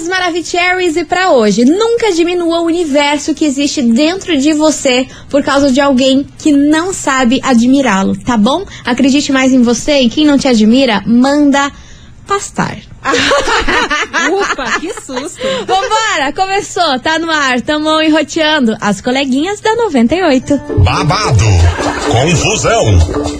queridos Maravicheries, e para hoje, nunca diminua o universo que existe dentro de você por causa de alguém que não sabe admirá-lo, tá bom? Acredite mais em você e quem não te admira, manda pastar. Ufa, que susto. Vambora, começou, tá no ar, tamo enroteando as coleguinhas da 98. babado, confusão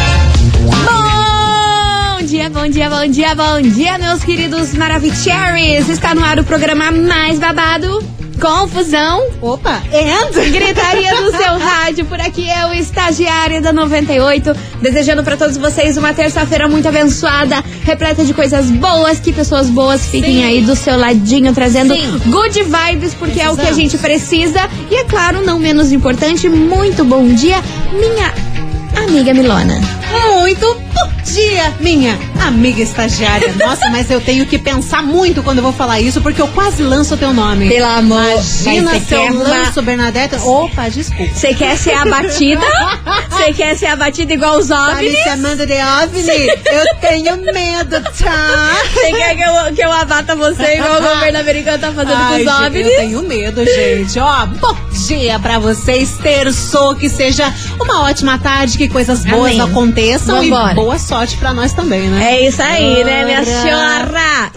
Bom dia, bom dia, meus queridos Maravicheries. Está no ar o programa mais babado confusão. Opa, and? Gritaria do seu rádio. Por aqui eu, estagiária da 98, desejando para todos vocês uma terça-feira muito abençoada, repleta de coisas boas, que pessoas boas fiquem Sim. aí do seu ladinho, trazendo Sim. good vibes, porque Precisamos. é o que a gente precisa. E é claro, não menos importante, muito bom dia, minha amiga Milona. Muito bom dia, minha amiga estagiária. Nossa, mas eu tenho que pensar muito quando eu vou falar isso, porque eu quase lanço o teu nome. Pelo amor. Imagina se eu lanço uma... Bernadette. Opa, desculpa. Você quer ser abatida? Você quer ser abatida igual os OVNIs? Tá me chamando de OVNI? Eu tenho medo, tá? Você quer que eu, que eu abata você igual o governo americano tá fazendo Ai, com os OVNIs? Eu tenho medo, gente. Ó, bom dia pra vocês. Terçou, que seja uma ótima tarde, que coisas boas Amém. aconteçam Vambora. e boa sorte pra nós também, né? É isso aí, né, minha senhora?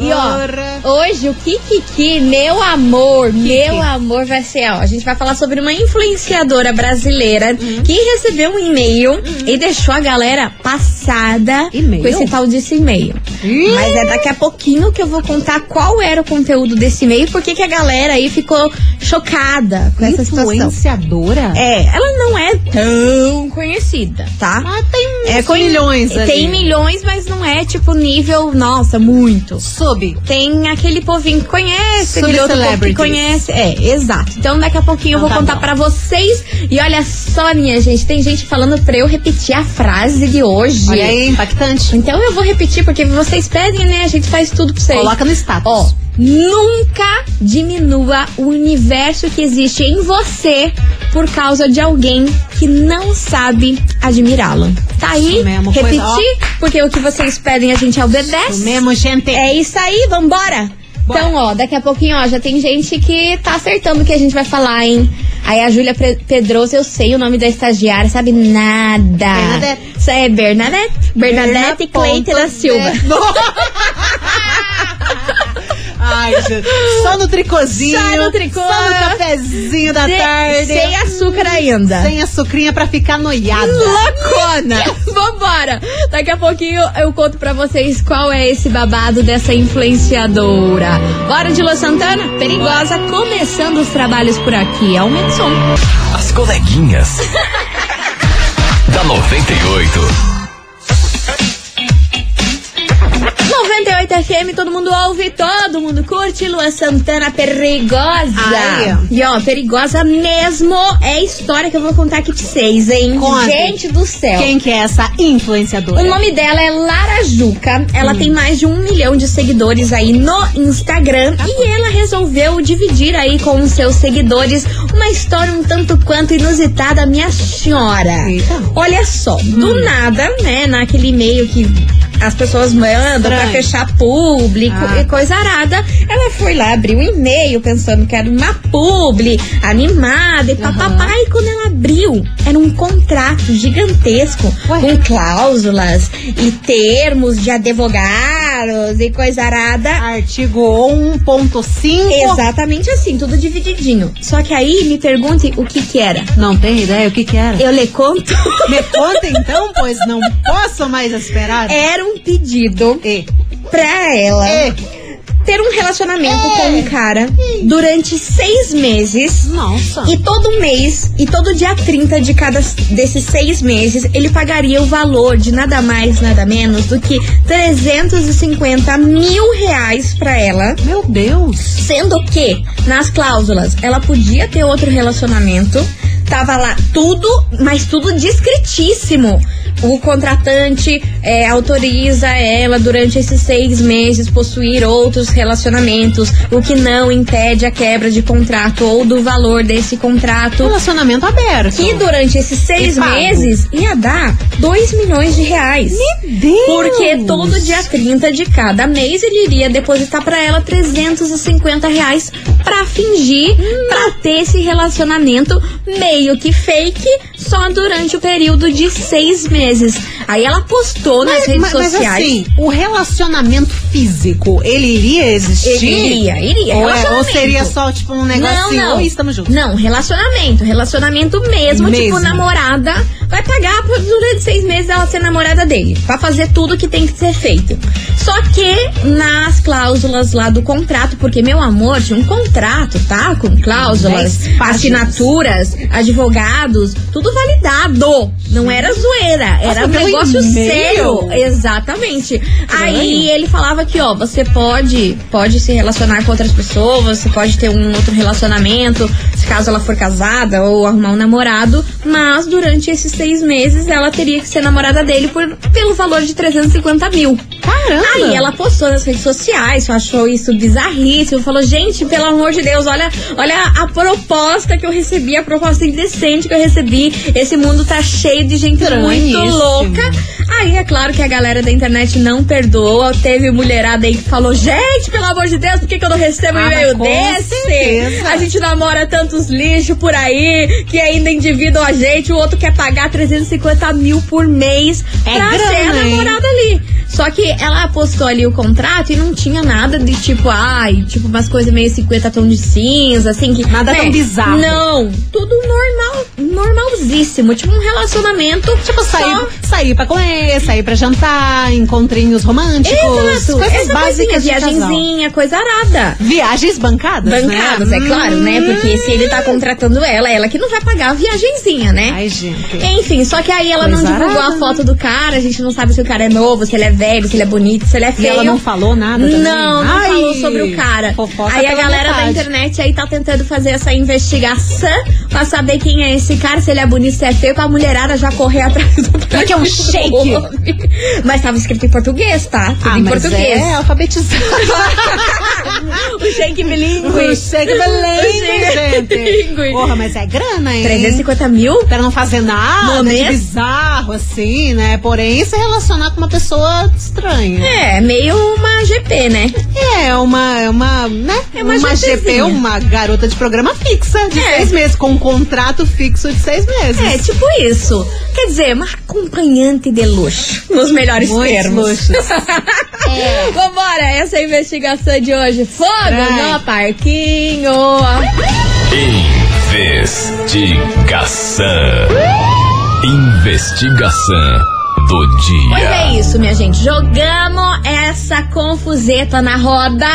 E hoje o Kikiki, meu amor, Kiki. meu amor, vai ser, ó, a gente vai falar sobre uma influenciadora brasileira uhum. que recebeu um e-mail uhum. e deixou a galera passada com esse tal desse e-mail. Uhum. Mas é daqui a pouquinho que eu vou contar qual era o conteúdo desse e-mail, porque que a galera aí ficou chocada com essa situação. Influenciadora? É, ela não é tão conhecida, tá? Mas tem é, milhões ali. Tem milhões, mas não é tipo nível, nossa, muito. Sub. Tem aquele povinho que conhece, aquele outro povo que conhece. É, exato. Então daqui a pouquinho eu vou tá contar para vocês. E olha só, minha gente, tem gente falando pra eu repetir a frase de hoje. Olha aí, impactante. Então eu vou repetir, porque vocês pedem, né? A gente faz tudo pra vocês. Coloca no status. Ó, nunca diminua o universo que existe em você por causa de alguém que não sabe admirá-lo. Tá aí? Mesmo, repetir, coisa, porque o que vocês pedem a gente obedece. Isso mesmo, gente. É isso aí, vambora! Bora. Então, ó, daqui a pouquinho, ó, já tem gente que tá acertando o que a gente vai falar, hein? Aí a Júlia Pedroso, eu sei o nome da estagiária, sabe nada. Bernadette. Isso é Bernadette? Bernadette Cleite da Silva. Ai, gente. Só no tricôzinho. Só no tricô. Só no cafezinho da de, tarde. Sem açúcar ainda. Sem açucrinha pra ficar noiada. Loucona. Vambora. Daqui a pouquinho eu conto pra vocês qual é esse babado dessa influenciadora. Bora de Los Santana? Perigosa. Começando os trabalhos por aqui. Aumenta o som. As coleguinhas. da 98. 98 FM, todo mundo ouve, todo mundo curte. Lua Santana perigosa. Ai. E ó, perigosa mesmo é a história que eu vou contar aqui pra vocês, hein? Conte. Gente do céu. Quem que é essa influenciadora? O nome dela é Lara Juca. Ela hum. tem mais de um milhão de seguidores aí no Instagram. Tá e ela resolveu dividir aí com os seus seguidores uma história um tanto quanto inusitada, minha senhora. Eita. Olha só, hum. do nada, né, naquele e-mail que as pessoas mandam para fechar público ah. e coisa arada. Ela foi lá, abriu um e-mail pensando que era uma publi animada e papapá. Uhum. E quando ela abriu, era um contrato gigantesco Ué? com cláusulas e termos de advogados e coisa arada. Artigo 1.5. Exatamente assim, tudo divididinho. Só que aí me pergunte o que que era. Não tem ideia o que que era? Eu lhe conto. Me conta então, pois não posso mais esperar. Era um pedido e. pra ela. E ter um relacionamento é. com um cara durante seis meses. Nossa. E todo mês, e todo dia 30 de cada desses seis meses, ele pagaria o valor de nada mais, nada menos do que 350 mil reais pra ela. Meu Deus. Sendo que, nas cláusulas, ela podia ter outro relacionamento. Tava lá tudo, mas tudo discretíssimo o contratante é, autoriza ela durante esses seis meses possuir outros relacionamentos, o que não impede a quebra de contrato ou do valor desse contrato. Relacionamento aberto. Que durante esses seis meses ia dar 2 milhões de reais. Meu Deus! Porque todo dia 30 de cada mês ele iria depositar para ela 350 reais pra fingir, hum. pra ter esse relacionamento meio que fake só durante o período de seis meses. Aí ela postou nas redes mas, sociais. Mas assim, o relacionamento físico, ele iria existir? Iria, iria. Ou, é, ou seria só, tipo, um negocinho, não, não. estamos juntos? Não, relacionamento. Relacionamento mesmo, tipo, mesmo. tipo, namorada vai pagar durante seis meses ela ser namorada dele. Pra fazer tudo que tem que ser feito. Só que nas cláusulas lá do contrato, porque, meu amor, tinha um contrato, tá? Com cláusulas, assinaturas, advogados, tudo validado. Não era zoeira, era um negócio sério. Exatamente. Aí ele falava que, ó, você pode, pode se relacionar com outras pessoas, você pode ter um outro relacionamento, se caso ela for casada ou arrumar um namorado, mas durante esses seis meses ela teria que ser namorada dele por, pelo valor de 350 mil. Caramba! Aí ela postou nas redes sociais, achou isso bizarríssimo, falou, gente, pelo amor de Deus, olha, olha a proposta que eu recebi, a proposta indecente que eu recebi. Esse mundo tá cheio de gente muito louca. Aí é claro que a galera da internet não perdoa. Teve mulherada aí que falou: gente, pelo amor de Deus, por que, que eu não recebo um ah, e-mail desse? Certeza. A gente namora tantos lixos por aí que ainda endividam a gente. O outro quer pagar 350 mil por mês é pra grana, ser a namorada hein? ali. Só que ela postou ali o contrato e não tinha nada de tipo, ai, tipo umas coisas meio 50 tons de cinza, assim, que. Nada né? tão bizarro. Não, tudo normal, normalzíssimo. Tipo um relacionamento. Tipo, sair, só... sair pra comer, sair pra jantar, encontrinhos românticos. Exato. Coisas Essa básicas viagenzinha, coisa arada. Viagens bancadas. Né? Bancadas, né? é claro, né? Porque se ele tá contratando ela, ela que não vai pagar a viagenzinha, né? Ai, gente. Enfim, só que aí ela coisa não divulgou arada. a foto do cara, a gente não sabe se o cara é novo, se ele é velho se ele é bonito, se ele é feio. E ela não falou nada também? Não, não Ai, falou sobre o cara. Aí a galera da internet aí tá tentando fazer essa investigação pra saber quem é esse cara, se ele é bonito, se é feio, pra mulherada já correr atrás do cara. que é um shake. Mas tava escrito em português, tá? Tudo ah, em português. É alfabetizado. o shake bilíngue. O shake bilíngue, gente. Porra, mas é grana, hein? 350 mil? Pra não fazer nada de bizarro, assim, né? Porém, se relacionar com uma pessoa estranha. É, meio uma GP, né? É, uma, é uma, né? É uma, uma GP, uma garota de programa fixa de é. seis meses, com um contrato fixo de seis meses. É, tipo isso. Quer dizer, uma acompanhante de luxo, nos melhores Muitos termos. Luxos. é. Vambora, essa é a investigação de hoje. Fogo é. no parquinho. Investigação. Investigação do dia. Pois é isso, minha gente. Jogamos essa confuseta na roda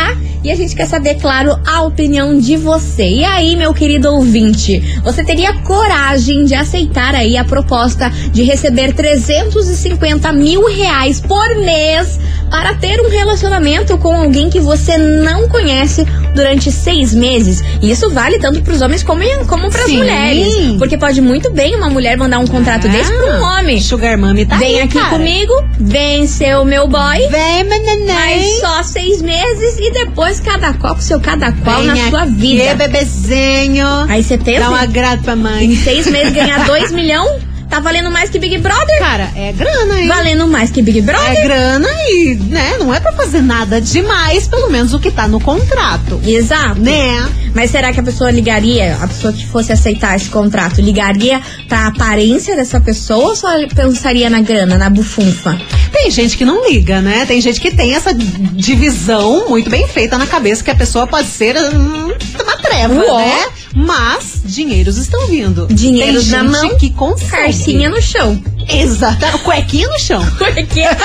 e a gente quer saber, claro, a opinião de você. E aí, meu querido ouvinte, você teria coragem de aceitar aí a proposta de receber 350 mil reais por mês para ter um relacionamento com alguém que você não conhece durante seis meses? E isso vale tanto para os homens como, como para as mulheres. Porque pode muito bem uma mulher mandar um contrato ah, desse para um homem. Sugar Mami tá Vem aqui cara. comigo, vem ser o meu boy. Vem, meneném. Mas só seis meses e depois cada qual com seu cada qual vem na sua vida. Bebezinho. Aí você pensa. Dá um agrado pra mãe. Em seis meses ganhar dois milhões? Tá valendo mais que Big Brother? Cara, é grana, hein? Valendo mais que Big Brother? É grana e, né, não é pra fazer nada demais, pelo menos o que tá no contrato. Exato. Né? Mas será que a pessoa ligaria, a pessoa que fosse aceitar esse contrato, ligaria pra aparência dessa pessoa ou só pensaria na grana, na bufunfa? Tem gente que não liga, né? Tem gente que tem essa divisão muito bem feita na cabeça que a pessoa pode ser uma treva, Uó. né? Mas dinheiros estão vindo. Dinheiros Tem na mão, que consegue. Carcinha no chão. Exato. Cuequinha no chão. Cuequinha,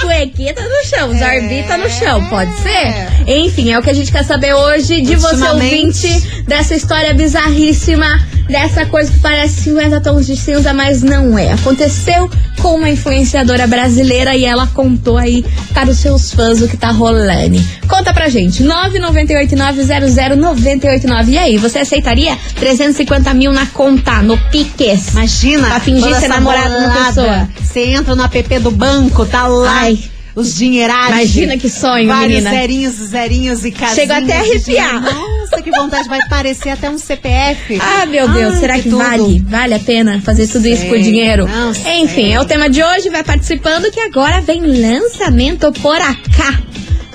cuequita no chão. É. Zarbita no chão, pode ser? Enfim, é o que a gente quer saber hoje de você ouvinte dessa história bizarríssima dessa coisa que parece 50 tons de cinza, mas não é. Aconteceu com uma influenciadora brasileira e ela contou aí para os seus fãs o que tá rolando. Conta pra gente, 998900989. E aí, você aceitaria 350 mil na conta, no Piques? Imagina. Pra fingir ser namorado da pessoa. Você entra no app do banco, tá lá. Ai os dinheirados. Imagina que sonho, vários menina. zerinhos, zerinhos e casinhas. Chega até a arrepiar. Nossa, que vontade, vai parecer até um CPF. Ah, meu Deus, Ai, será que, que vale? Vale a pena fazer tudo sei. isso por dinheiro? Não Enfim, sei. é o tema de hoje, vai participando que agora vem lançamento por acá.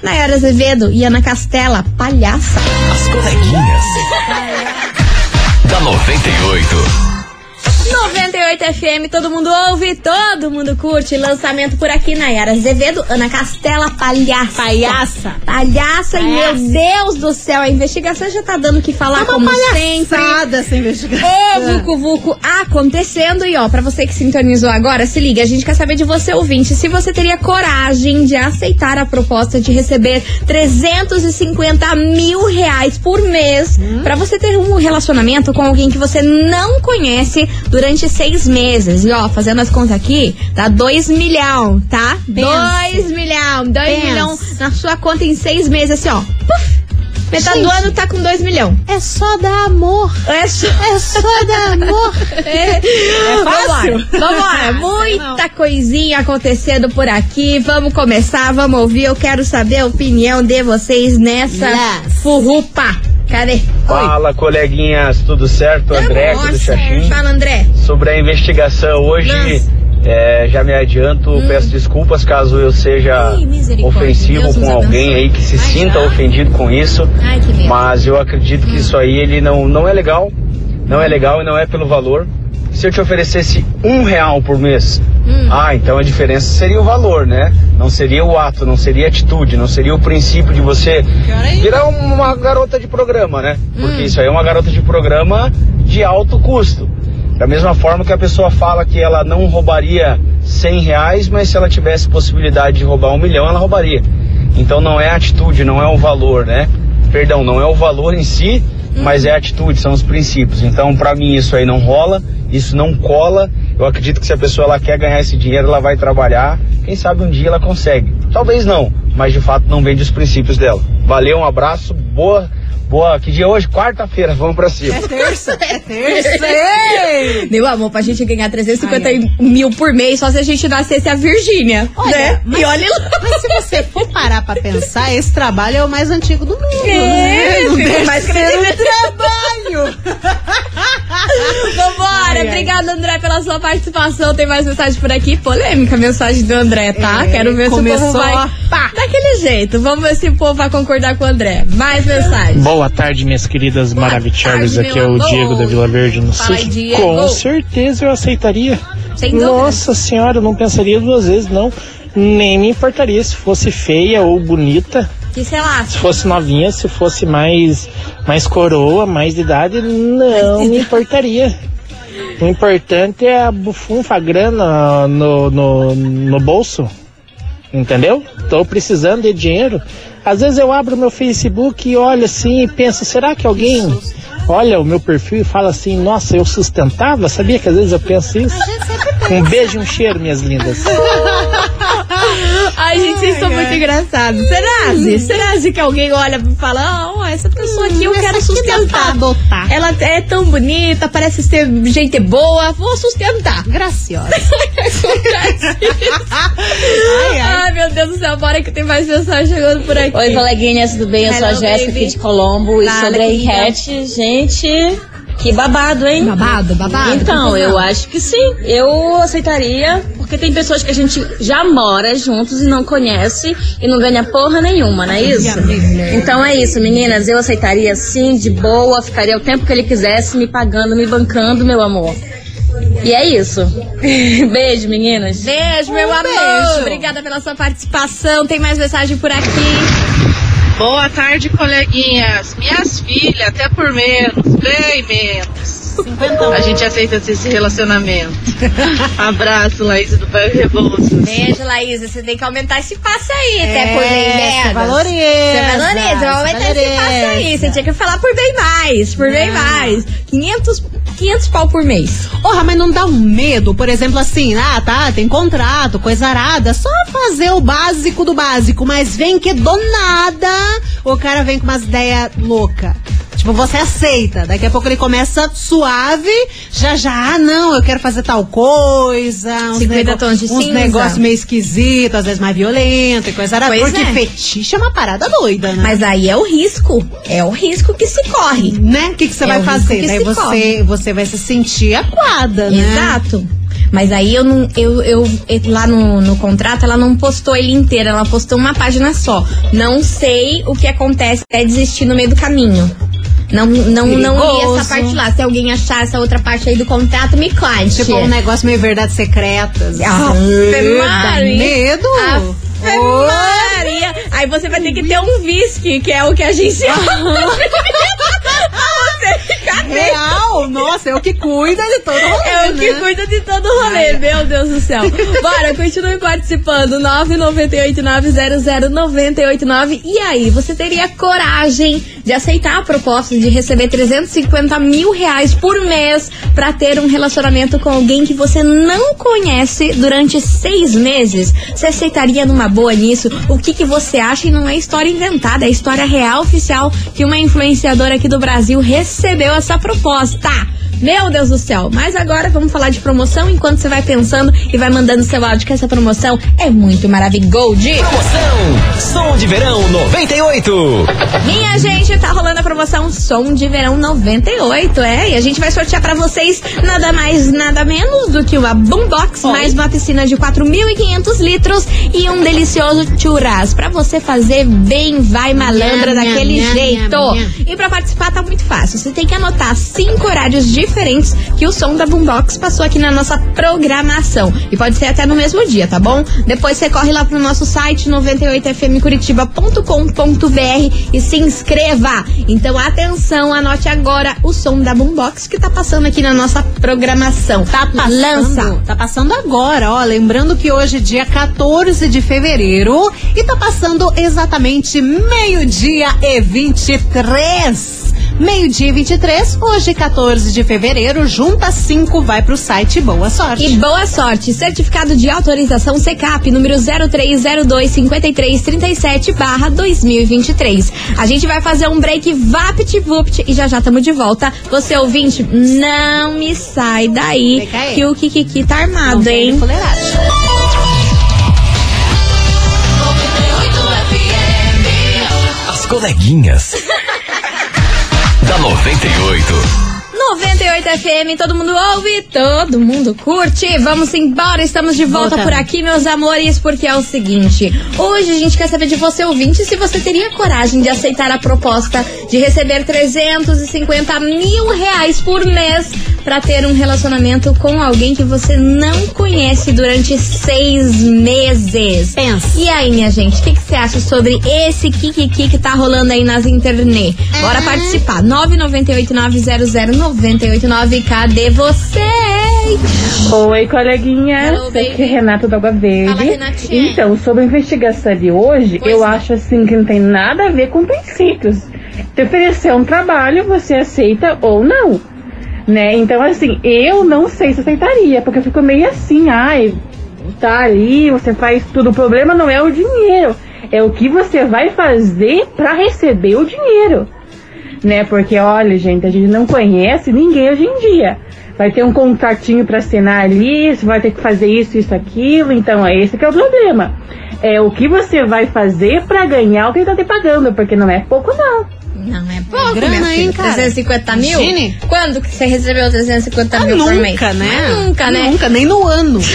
Nayara Azevedo e Ana Castela, palhaça. As coleguinhas. Da 98. 98 FM, todo mundo ouve, todo mundo curte. Lançamento por aqui, Nayara Azevedo, Ana Castela, palhaça. Palhaça. Palhaça, e meu Deus do céu, a investigação já tá dando o que falar, tá como sempre. essa investigação. Ô, Vucu Vucu acontecendo. E ó, pra você que sintonizou agora, se liga, a gente quer saber de você, ouvinte, se você teria coragem de aceitar a proposta de receber 350 mil reais por mês hum. pra você ter um relacionamento com alguém que você não conhece durante durante seis meses. E ó, fazendo as contas aqui, dá dois milhão, tá? Pense. Dois milhão, dois Pense. milhão na sua conta em seis meses, assim, ó. Puf, Metade Gente, do ano tá com dois milhões. É só dar amor. É só, é só dar amor. é, é fácil. Vambora. Muita coisinha acontecendo por aqui. Vamos começar, vamos ouvir. Eu quero saber a opinião de vocês nessa yes. furrupa. Cadê? Fala, Oi. coleguinhas, tudo certo? André aqui do Xaxim. Fala, André. Sobre a investigação hoje, é, já me adianto, hum. peço desculpas caso eu seja Ih, ofensivo Deus com alguém aí que se Ai, sinta já. ofendido com isso. Ai, mas eu acredito que hum. isso aí ele não, não é legal. Não é legal e não é pelo valor. Se eu te oferecesse um real por mês, hum. ah, então a diferença seria o valor, né? Não seria o ato, não seria a atitude, não seria o princípio de você virar uma garota de programa, né? Porque hum. isso aí é uma garota de programa de alto custo. Da mesma forma que a pessoa fala que ela não roubaria 100 reais, mas se ela tivesse possibilidade de roubar um milhão, ela roubaria. Então não é a atitude, não é o valor, né? Perdão, não é o valor em si, mas é a atitude, são os princípios. Então, para mim, isso aí não rola, isso não cola. Eu acredito que se a pessoa ela quer ganhar esse dinheiro, ela vai trabalhar. Quem sabe um dia ela consegue. Talvez não, mas de fato não vende os princípios dela. Valeu, um abraço, boa Boa, que dia é hoje? Quarta-feira, vamos pra cima. É terça, é terça. Meu amor, pra gente ganhar 350 ai, ai. mil por mês, só se a gente nascesse a Virgínia, olha, né? Mas, e olha lá. Mas se você for parar pra pensar, esse trabalho é o mais antigo do mundo, é, né? Não deve mais ser um trabalho. Vambora, ai, obrigada André pela sua participação. Tem mais mensagem por aqui, polêmica mensagem do André, tá? É, Quero ver se o povo vai pá. daquele jeito. Vamos ver se o povo vai concordar com o André. Mais mensagem. Bom, Boa tarde, minhas queridas maravilhosas. Aqui é o Diego da Vila Verde, no Sul. Com certeza eu aceitaria. Nossa senhora, eu não pensaria duas vezes, não. Nem me importaria se fosse feia ou bonita. Que sei lá. Se fosse novinha, se fosse mais, mais coroa, mais de idade, não me importaria. O importante é a bufunfa, a grana no, no, no bolso. Entendeu? Tô precisando de dinheiro. Às vezes eu abro meu Facebook e olho assim e penso, será que alguém olha o meu perfil e fala assim, nossa, eu sustentava? Sabia que às vezes eu penso isso? Um beijo e um cheiro, minhas lindas. Ai, gente, vocês são muito engraçados. Será, Zê? Será, Zê, que alguém olha e fala, ó, oh, essa pessoa aqui eu hum, quero sustentar. Adotar. Ela é tão bonita, parece ser gente boa, vou sustentar. Graciosa. ai, ai. ai, meu Deus do céu, bora que tem mais pessoas chegando por aqui. Oi, coleguinhas, tudo bem? Eu sou a Jéssica aqui de Colombo. e sobre a enquete, gente, que babado, hein? Babado, babado. Então, eu acho que sim. Eu aceitaria, porque tem pessoas que a gente já mora juntos e não conhece e não ganha porra nenhuma, não é isso? Então é isso, meninas. Eu aceitaria sim, de boa, ficaria o tempo que ele quisesse, me pagando, me bancando, meu amor. E é isso. beijo, meninas. Beijo, meu um amor. Beijo. Obrigada pela sua participação. Tem mais mensagem por aqui. Boa tarde, coleguinhas. Minhas filhas, até por menos, bem menos. 50 A gente aceita esse relacionamento. Abraço, Laís do Bairro Rebouças. Beijo, Laís. Você tem que aumentar esse passe aí, é, até por bem menos. Você valoriza. Você valoriza. Vai aumentar esse passe aí. Você tinha que falar por bem mais, por bem mais. 500, 500 pau por mês. Porra, mas não dá um medo, por exemplo, assim, ah, tá, tem contrato, coisa arada, só fazer o básico do básico, mas vem que do nada o cara vem com umas ideias loucas. Tipo, você aceita. Daqui a pouco ele começa suave, já já, ah, não, eu quero fazer tal coisa. Uns, nego tons de uns negócios meio esquisitos, às vezes mais violento e coisa arada. Porque é. fetiche é uma parada doida, né? Mas aí é o risco. É o risco que se corre. Né? O que, que você é vai fazer? Daí você, você vai se sentir aquada, né? Exato. Mas aí eu não. Eu, eu, lá no, no contrato, ela não postou ele inteiro, ela postou uma página só. Não sei o que acontece até desistir no meio do caminho. Não, não, não li essa parte lá. Se alguém achar essa outra parte aí do contrato, me conte. Tipo um negócio meio verdades secretas. Ah, dá medo. Maria. Aí você vai ter que ter um whisky, que é o que a gente ficar Real, nossa, é o que cuida de todo o rolê. É o que né? cuida de todo o rolê, Ai. meu Deus do céu. Bora, continue participando. 998900989. E aí, você teria coragem de aceitar a proposta de receber 350 mil reais por mês para ter um relacionamento com alguém que você não conhece durante seis meses? Você aceitaria numa boa nisso? O que, que você acha? E não é história inventada, é história real oficial que uma influenciadora aqui do Brasil recebeu essa proposta. Meu Deus do céu. Mas agora vamos falar de promoção enquanto você vai pensando e vai mandando seu áudio que essa promoção é muito maravilhosa. Promoção Som de Verão 98. Minha gente, tá rolando a promoção Som de Verão 98, é? E a gente vai sortear para vocês nada mais, nada menos do que uma boombox, Oi. mais uma piscina de 4.500 litros e um delicioso churras para você fazer bem vai malandra minha, daquele minha, jeito. Minha, e para participar tá muito fácil. Você tem que anotar cinco horários diferentes diferentes que o som da Boombox passou aqui na nossa programação. E pode ser até no mesmo dia, tá bom? Depois você corre lá pro nosso site 98fmcuritiba.com.br e se inscreva. Então atenção, anote agora o som da Boombox que tá passando aqui na nossa programação. Tá passando, Lança. tá passando agora, ó, lembrando que hoje é dia 14 de fevereiro e tá passando exatamente meio-dia e 23. Meio-dia e 23, hoje 14 de fevereiro, junta 5, vai pro site Boa Sorte. E boa sorte, certificado de autorização CECAP número 03025337 barra 2023. A gente vai fazer um break vapt-vupt e já já estamos de volta. Você ouvinte, não me sai daí que o Kikiki tá armado, não hein? As coleguinhas da 98. 98 FM, todo mundo ouve, todo mundo curte. Vamos embora, estamos de volta Voltando. por aqui, meus amores, porque é o seguinte: hoje a gente quer saber de você, ouvinte, se você teria coragem de aceitar a proposta de receber 350 mil reais por mês para ter um relacionamento com alguém que você não conhece durante seis meses. Pensa. E aí, minha gente, o que, que, você acha sobre esse kikiki que tá rolando aí nas internet? Bora é. participar. 998 900 989. Cadê vocês? Oi, coleguinha. Aqui é Renata da Água Verde. Fala, então, sobre a investigação de hoje, pois eu não. acho assim que não tem nada a ver com princípios. Te oferecer um trabalho, você aceita ou não. Né? Então, assim, eu não sei se aceitaria, porque eu fico meio assim, ai, tá ali, você faz tudo. O problema não é o dinheiro, é o que você vai fazer para receber o dinheiro né? Porque olha, gente, a gente não conhece ninguém hoje em dia. Vai ter um contratinho para assinar ali, você vai ter que fazer isso, isso, aquilo. Então, é esse que é o problema. É o que você vai fazer para ganhar o que ele tá te pagando, porque não é pouco não. Não é pouco, é grana, hein, cara? 350 mil? Imagine. Quando que você recebeu 350 ah, mil nunca, por mês? Né? nunca, né? Nunca, nem no ano.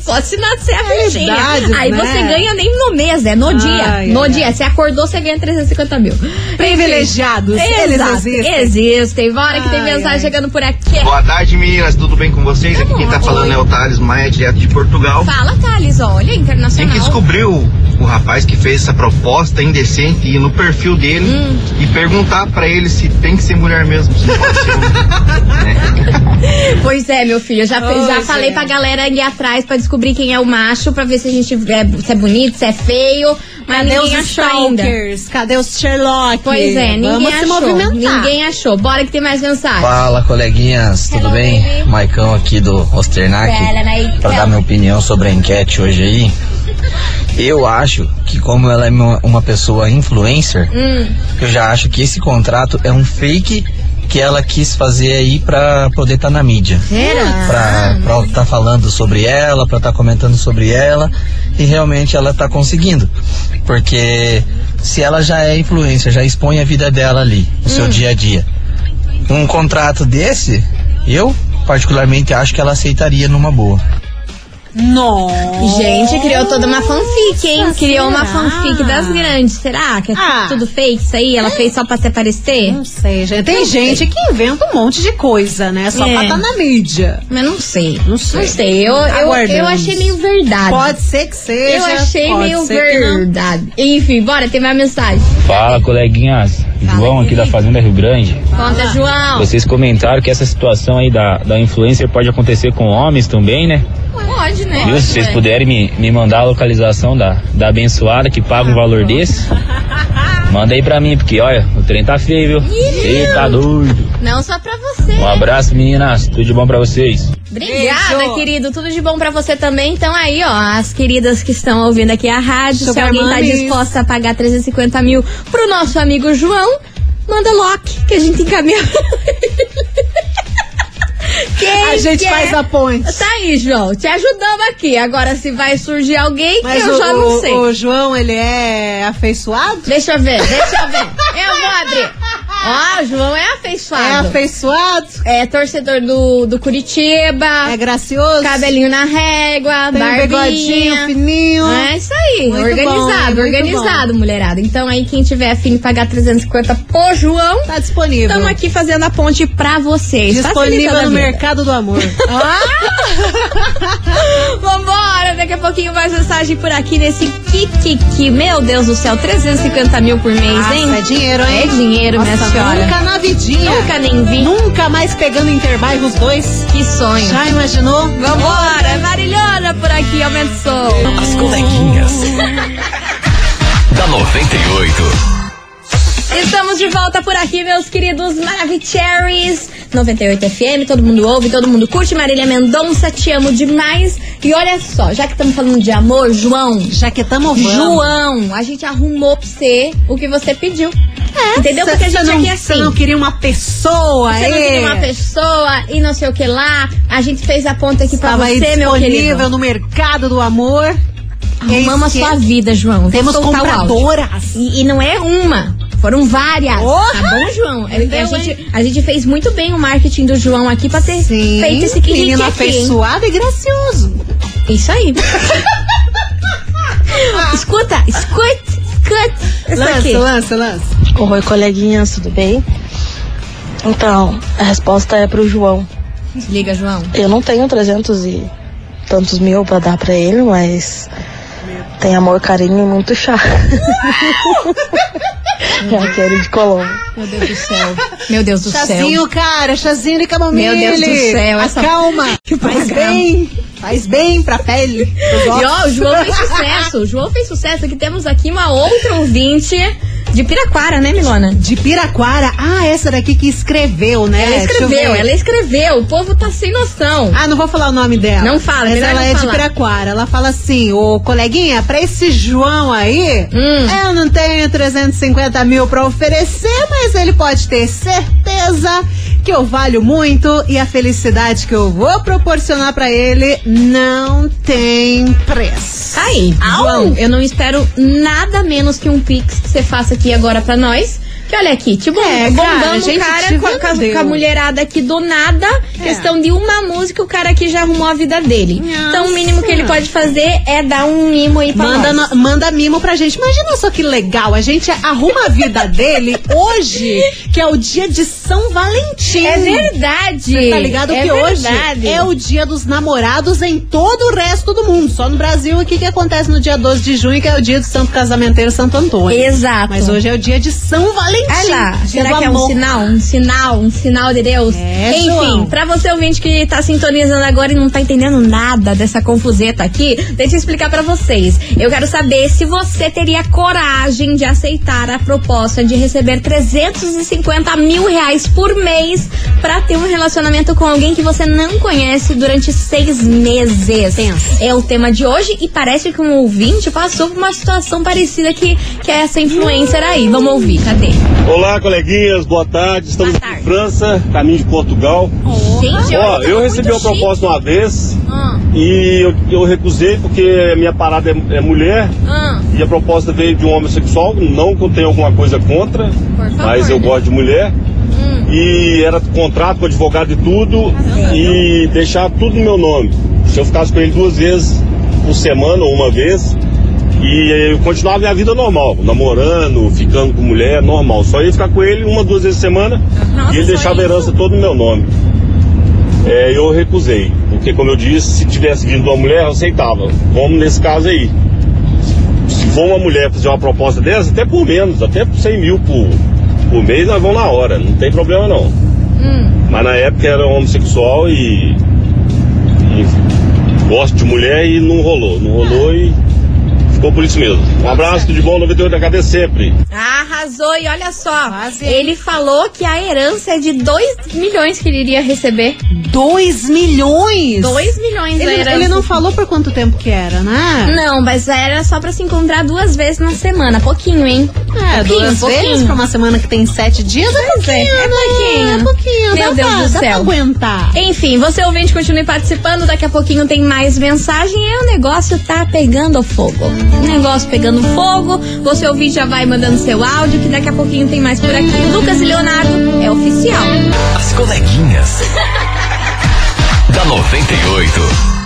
Só se nascer a fichinha. É Aí né? você ganha nem no mês, é no ai, dia. Ai, no ai, dia. Você acordou, você ganha 350 mil. Privilegiados. Enfim, eles existem. Existem. Bora que tem mensagem chegando por aqui. Boa tarde, meninas. Tudo bem com vocês? Tá aqui quem tá falando é o Thales Maia, direto de Portugal. Fala, Thales. Olha, internacional. Quem que descobriu o rapaz que fez essa proposta indecente ir no perfil dele Hum. e perguntar pra ele se tem que ser mulher mesmo, se não pode ser homem. Pois é, meu filho. Eu já, já falei é. pra galera ir atrás pra descobrir quem é o macho, pra ver se a gente é, se é bonito, se é feio. Mas Cadê ninguém os achou ainda. Cadê os Sherlock? Pois é, ninguém Vamos achou. Ninguém achou. Bora que tem mais mensagem. Fala, coleguinhas, tudo Hello, bem? baby. Maicão aqui do Osternac. Pra dar minha opinião sobre a enquete hoje aí. Eu acho que como ela é uma pessoa influencer, Hum, eu já acho que esse contrato é um fake que ela quis fazer aí pra poder estar na mídia. será? Pra, pra tá falando sobre ela, pra tá comentando sobre ela e realmente ela tá conseguindo. Porque se ela já é influencer, já expõe a vida dela ali, o seu dia a dia. Um contrato desse, eu particularmente acho que ela aceitaria numa boa. Nossa. Gente, criou toda uma fanfic, hein? Nossa, criou uma será? fanfic das grandes. Será que é Ah. tudo fake isso aí? Ela fez só pra se aparecer? Não sei, gente. Tem Não gente que inventa um monte de coisa, né? Só É. pra estar na mídia. Mas não sei. Não sei. Não sei. Eu, eu, eu achei meio verdade. Pode ser que seja. eu achei pode meio verdade. Enfim, bora, tem mais mensagem. Fala, coleguinhas. João aqui da Fazenda Rio Grande. Conta, João. Vocês comentaram que essa situação aí da, da influencer pode acontecer com homens também, né? Pode, né? Viu? Se vocês puderem me, me mandar a localização da, da abençoada que paga um valor desse, manda aí pra mim, porque olha, o trem tá feio, viu? Eita doido. Não só pra você. Um abraço, meninas. Tudo de bom pra vocês. Obrigada, Beijo. querido. Tudo de bom pra você também. Então aí, ó, as queridas que estão ouvindo aqui a rádio, se alguém tá disposta a pagar 350 mil pro nosso amigo João, manda lock, que a gente encaminha. Quem A gente quer? faz a ponte. Tá aí, João. Te ajudamos aqui. Agora, se vai surgir alguém, Mas eu o, já não o- sei. o João, ele é afeiçoado? Deixa eu ver, deixa eu ver. Eu vou abrir. Ó, o João é É afeiçoado. afeiçoado? É torcedor do, do Curitiba. É gracioso? Cabelinho na régua, Tem barbinha. bigodinho fininho. É isso aí, Muito organizado, bom, organizado, mulherada. Então aí quem tiver afim de pagar 350 pro João, Tá disponível. estamos aqui fazendo a ponte pra vocês. Disponível Facilitando a no mercado do amor. Vambora, daqui a pouquinho mais mensagem por aqui nesse Kikiki. Meu Deus do céu, 350 mil por mês, Nossa, hein? é dinheiro, hein? É dinheiro, Nossa, minha senhora. Nunca na vidinha. Nunca nem vi. Nunca mais pegando interbairro os dois. Que sonho. Já imaginou? Vambora, Marilhona por aqui, aumenta o som. As coleguinhas. da 98. Estamos de volta por aqui, meus queridos Maravicheries. 98 FM, todo mundo ouve, todo mundo curte. Marília Mendonça, te amo demais. E olha só, já que estamos falando de amor, João. Já que tamo vamos. João, a gente arrumou pra você o que você pediu. É, Entendeu? Porque a gente não, aqui é Você assim. não queria uma pessoa Você não aí? queria uma pessoa e não sei o que lá. A gente fez a ponta aqui pra Estava aí você, meu querido. no mercado do amor. Arrumamos a sua vida, João. Temos compradoras. E, e não é uma, foram várias. Oh! Tá bom, João? É, Entendeu, a, gente, a gente fez muito bem o marketing do João aqui pra ter Sim, feito esse clique menino aqui. afeiçoado e gracioso. Isso aí. escuta, escuta, escuta. Isso aqui. Lança, lança, lança. Oi, coleguinhas, tudo bem? Então, a resposta é pro João. Liga, João. Eu não tenho 300 e tantos mil pra dar pra ele, mas tem amor, carinho e muito chá. é aquele de Colombo. Meu Deus do céu. Meu Deus do Chazinho, céu. cara, chazinho de camomile. Meu Deus do céu, essa- Calma. Que Faz bem. Faz bem pra pele. E ó, o João fez sucesso. O João fez sucesso. Aqui temos aqui uma outra ouvinte de Piraquara, né, Milona? De Piraquara. Ah, essa daqui que escreveu, né? Ela escreveu, ela escreveu. O povo tá sem noção. Ah, não vou falar o nome dela. Não fala, Mas ela é de falar. Piraquara. Ela fala assim, ô coleguinha, pra esse João aí, Hum. eu não tenho 350 mil pra oferecer, mas ele pode ter certeza que eu valho muito e a felicidade que eu vou proporcionar pra ele não tem preço. Tá aí, João, eu não espero nada menos que um pix que você faça aqui agora pra nós. Que olha aqui, tipo, É, bombando cara, o cara com a, com a- mulherada aqui do nada. É. Questão de uma música, o cara aqui já arrumou a vida dele. Então o mínimo que ele pode fazer é dar um mimo aí pra Manda, nós. no- manda mimo pra gente. Imagina só que legal. A gente arruma a vida dele hoje, que é o dia de São Valentim. É verdade. Você tá ligado É que hoje verdade. é o dia dos namorados em todo o resto do mundo. Só no Brasil aqui que acontece no dia 12 de junho, que é o dia do Santo Casamenteiro Santo Antônio. Exato. Mas hoje é o dia de São Valentim. Olha lá, dia será que é um sinal? Um sinal, um sinal de Deus? É, Enfim, João. pra você ouvinte que tá sintonizando agora e não tá entendendo nada dessa confuseta aqui, deixa eu explicar pra vocês. Eu quero saber se você teria coragem de aceitar a proposta de receber 350 mil reais por mês pra ter um relacionamento com alguém que você não conhece durante seis meses. É o tema de hoje e parece que um ouvinte passou por uma situação parecida que, que é essa influencer aí. Vamos ouvir, cadê? Olá, coleguinhas, boa tarde. Estamos em França, caminho de Portugal. Gente, Ó, eu recebi uma proposta uma vez Ah. e eu, eu recusei porque a minha parada é, é mulher Ah. e a proposta veio de um homossexual. Não que eu tenha alguma coisa contra, mas eu gosto de mulher. E era contrato com advogado e tudo e deixar tudo no meu nome. Se eu ficasse com ele duas vezes por semana ou uma vez, e eu continuava minha vida normal, namorando, ficando com mulher, normal. Só ia ficar com ele uma, duas vezes por semana e ele deixava a herança toda no meu nome. É, eu recusei, porque como eu disse, se tivesse vindo uma mulher, eu aceitava. Como nesse caso aí. Se for uma mulher fazer uma proposta dessa, até por menos, até por 100 mil por, por mês, nós vamos na hora, não tem problema não. Mas na época era homossexual e, e gosto de mulher e não rolou. Não rolou e ficou por isso mesmo. Um abraço, tudo de bom, 98 da cabeça sempre. Arrasou e olha só, ele falou que a herança é de 2 milhões que ele iria receber. 2 milhões? 2 milhões Ele, ele não falou por quanto tempo que era, né? Não, mas era só pra se encontrar duas vezes na semana. Pouquinho, hein? É, pouquinho, duas pouquinho. vezes pra uma semana que tem sete dias é é, pouquinho, é né? pouquinho. É pouquinho. Meu dá Deus pra, do dá pra céu. aguentar. Enfim, você ouvinte, continue participando. Daqui a pouquinho tem mais mensagem. E o negócio tá pegando fogo. O negócio pegando fogo. Você ouvinte já vai mandando seu áudio, que daqui a pouquinho tem mais por aqui. Lucas e Leonardo é oficial. As coleguinhas. Da 98.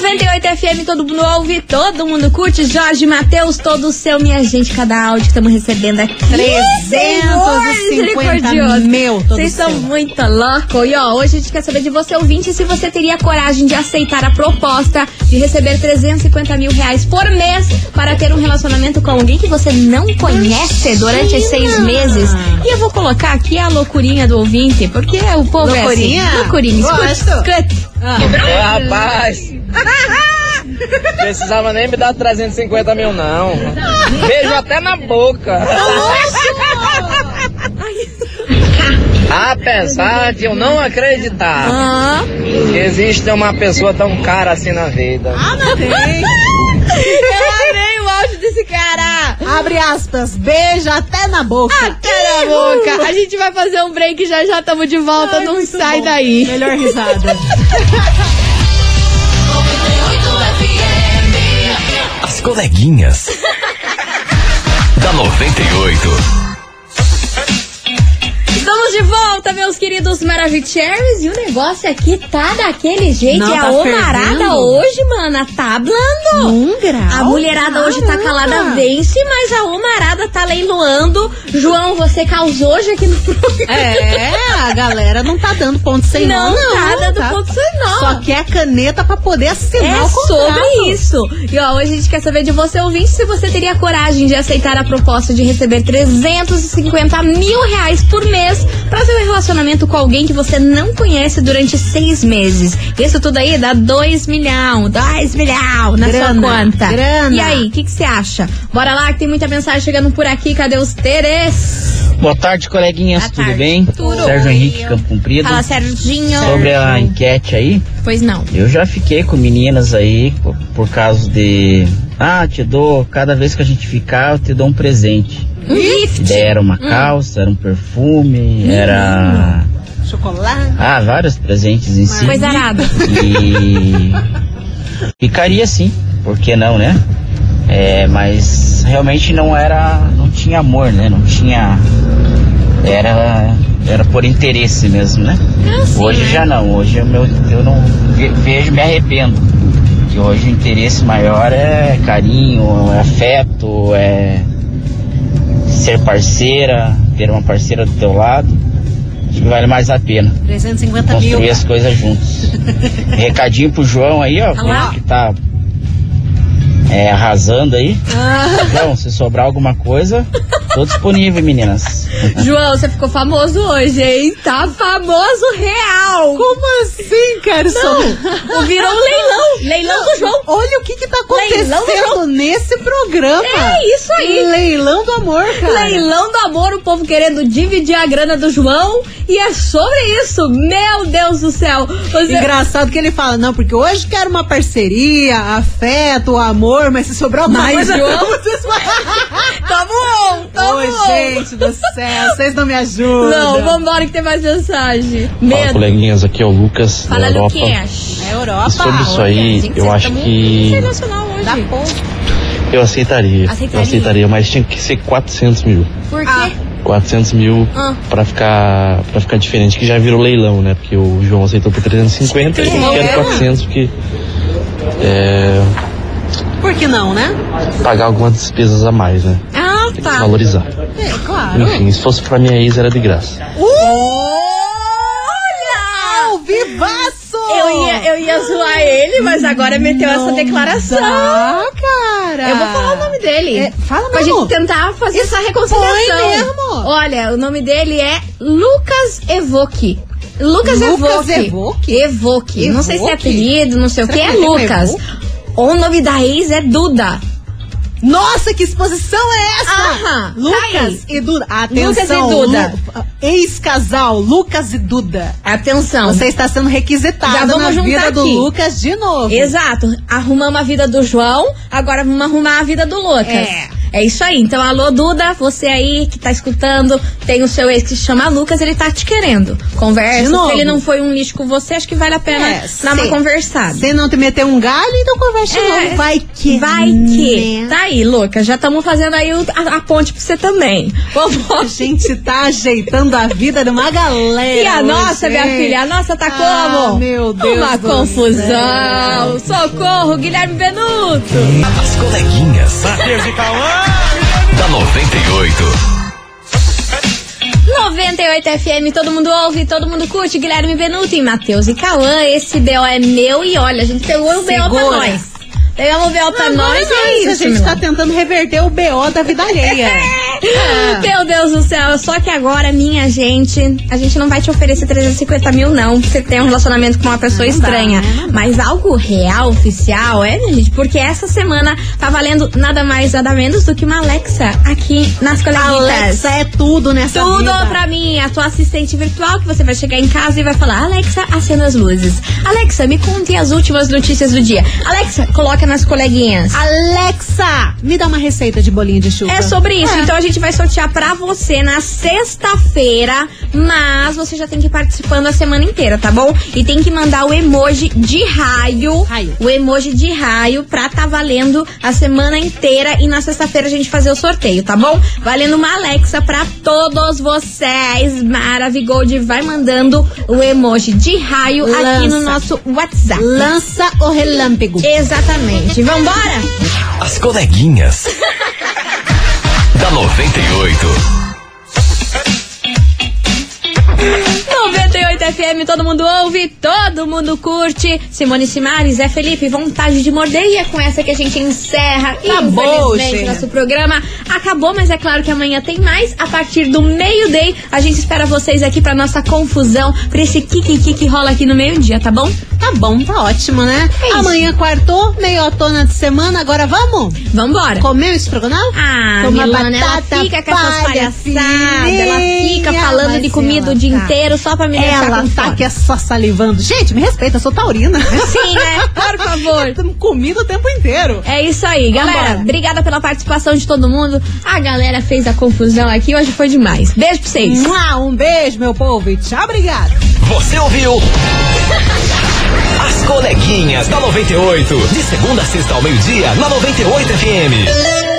98 FM, todo mundo ouve, todo mundo curte. Jorge Matheus, todo o seu, minha gente, cada áudio que estamos recebendo aqui. 350 mil, Vocês são muito loucos. E ó, hoje a gente quer saber de você, ouvinte, se você teria coragem de aceitar a proposta de receber 350 mil reais por mês para ter um relacionamento com alguém que você não conhece durante seis meses. E eu vou colocar aqui a loucurinha do ouvinte, porque o povo Loucurinha? é assim. Loucurinha? Escute, Gosto. Escute. Ô, rapaz, precisava nem me dar 350 mil, não. Beijo até na boca. Apesar de eu não acreditar Ah. que existe uma pessoa tão cara assim na vida. Ah, não tem. Eu amei o áudio desse cara. Abre aspas, beijo até na boca. Até na boca. A gente vai fazer um break já já estamos de volta. Ai, não sai bom. daí. Melhor risada. As coleguinhas. da 98. De volta, meus queridos Maravicheries. E o negócio aqui tá daquele jeito. Não, e a tá omarada fervendo. hoje, mana, tá hablando. Um grau? A mulherada hoje tá calada, Caramba. vence, mas a omarada tá leiloando. João, você causou hoje aqui no programa. É, a galera não tá dando ponto sem nó, Não não. tá dando ponto sem nó. Só quer caneta pra poder assinar É o contrato. sobre isso. E ó, hoje a gente quer saber de você, ouvinte, se você teria coragem de aceitar a proposta de receber 350 mil reais por mês pra ter um relacionamento com alguém que você não conhece durante seis meses. Isso tudo aí dá 2 milhão, 2 milhão na Grana, sua conta. grana. E aí, o que que você acha? Bora lá, que tem muita mensagem chegando por aqui. Cadê os Teres? Boa tarde, coleguinhas, Boa tudo tarde. bem? Tudo. Sérgio Henrique Campo Comprido. Fala, Serginho. Sobre a enquete aí, Pois não. eu já fiquei com meninas aí por, por causa de. Ah, te dou, cada vez que a gente ficar, eu te dou um presente. Gift. Daí era uma calça, era um perfume, era. Chocolate. Ah, vários presentes em si. Coisa arada. E. Ficaria sim, por que não, né? É, mas realmente não era. não tinha amor, né? Não tinha. Era. Era por interesse mesmo, né? hoje já não, hoje eu, meu, eu não ve- vejo, me arrependo. Que hoje o interesse maior é carinho, é afeto, é ser parceira, ter uma parceira do teu lado. Acho que vale mais a pena. 350 mil. Construir as coisas juntos. Recadinho pro João aí, ó, que tá é, arrasando aí. Ah. João, se sobrar alguma coisa, tô disponível, meninas. João, você ficou famoso hoje, hein? Tá famoso real. Como assim, cara? Não, virou um leilão. Leilão do João. Olha o que que tá Leilão do acontecendo nesse programa. É isso aí. Leilão do amor, cara. Leilão do amor, o povo querendo dividir a grana do João. E é sobre isso. Meu Deus do céu. Você... Engraçado que ele fala, não, porque hoje quero uma parceria, afeto, amor, mas se sobrar alguma Mas, coisa... João, tá bom, tá Oi, bom. gente do céu, vocês não me ajudam. Não, vambora que tem mais mensagem. Fala, Medo. coleguinhas, aqui é o Lucas Fala, da Europa. Luquinhas. É Europa. E sobre isso aí, Gente, eu acho tá que. Dá eu aceitaria. Aceitaria? Eu aceitaria, mas tinha que ser 400 mil. Por quê? 400 mil Ah. pra ficar para ficar diferente, que já virou leilão, né? Porque o João aceitou por 350 e eu quero 400 porque é, Por que não, né? pagar algumas despesas a mais, né? Ah, Tem tá. valorizar. É, claro. Enfim, se fosse pra minha ex era de graça. Olha! Ao vivaço! Eu ia, eu ia zoar ele, mas agora meteu essa declaração. Dá, cara. Eu vou falar o nome dele. É, fala Pra mesmo. gente tentar fazer essa reconciliação. mesmo. Olha, o nome dele é Lucas Evoque. Lucas, Lucas Evoque. Evoque? Evoque. Não sei se é apelido, não sei o Será que, é que ele chama Lucas. Evoque? O nome da ex é Duda. Nossa, que exposição é essa? Aham, tá Lucas aí. e Duda. Atenção. Lucas e Duda. Ex-casal, Lucas e Duda. Atenção. Você está sendo requisitada Já vamos na juntar vida do aqui. Lucas de novo. Exato. Arrumamos a vida do João, agora vamos arrumar a vida do Lucas. É. É isso aí. Então, alô, Duda, você aí que tá escutando, tem o seu ex que se chama Lucas, ele tá te querendo. Conversa. De novo. Se ele não foi um lixo com você, acho que vale a pena É, dar uma conversada. Se não te meter um galho, então conversa É, novo. Vai que. Vai que. né? Tá aí, Lucas. Já estamos fazendo aí o- a, a ponte pra você também. A Vamos. gente tá ajeitando a vida de uma galera. E a hoje, nossa, minha hein? filha? A nossa tá Ah, como? meu Deus Uma do confusão. Socorro, Guilherme Benuto. As coleguinhas. Da 98. 98 FM, todo mundo ouve, todo mundo curte. Guilherme Benuto e Matheus e Cauã. Esse BO é meu e olha, a gente pegou o BO pra nós. Pegamos o BO pra Agora nós e é isso. A gente tá tentando reverter o BO da vida alheia. Meu Deus do céu, só que agora, minha gente, a gente não vai te oferecer 350 mil, não. Você tem um relacionamento com uma pessoa Não dá, estranha. né? Dá. Mas algo real, oficial, é, minha gente? Porque essa semana tá valendo nada mais, nada menos do que uma Alexa aqui nas coleguitas. Alexa é tudo nessa Tudo vida. pra mim, a tua assistente virtual que você vai chegar em casa e vai falar: Alexa, acenda as luzes. Alexa, me conte as últimas notícias do dia. Alexa, coloca nas coleguinhas. Alexa, me dá uma receita de bolinho de chuva. É sobre isso. É. Então a gente vai sortear pra você na sexta-feira, mas você já tem que ir participando a semana inteira, tá bom? E tem que mandar o emoji de raio, Raio. o emoji de raio pra tá valendo a semana inteira e na sexta-feira a gente fazer o sorteio, tá bom? Valendo uma Alexa pra todos vocês. Maravigold vai mandando o emoji de raio aqui no Lança. nosso WhatsApp. Lança o relâmpago. Exatamente. Vambora? As coleguinhas. da 98. 98 FM, todo mundo ouve, todo mundo curte. Simone Simares, é Felipe, vontade de morder. E é com essa que a gente encerra. Acabou, Infelizmente, chega. nosso programa acabou, mas é claro que amanhã tem mais. A partir do meio-day, a gente espera vocês aqui pra nossa confusão, pra esse kiki que rola aqui no meio-dia, tá bom? Tá bom, tá ótimo, né? É. Amanhã quartou, meio outono de semana, agora vamos? Vambora. Comeu esse programa? Ah, Toma Milana, ela batata fica com essas palha palhaçadas. Ela fica falando de comida ela o dia tá. inteiro só pra me deixar Com tá fome. que é só salivando. Gente, me respeita, eu sou taurina. Sim, né? Por favor. Estamos comida o tempo inteiro. É isso aí, galera. Vambora. Obrigada pela participação de todo mundo. A galera fez a confusão aqui, hoje foi demais. Beijo pra vocês. Um beijo, meu povo, e tchau, obrigado. Você ouviu? As coleguinhas. coleguinhas da 98. De segunda a sexta ao meio-dia, na 98 FM.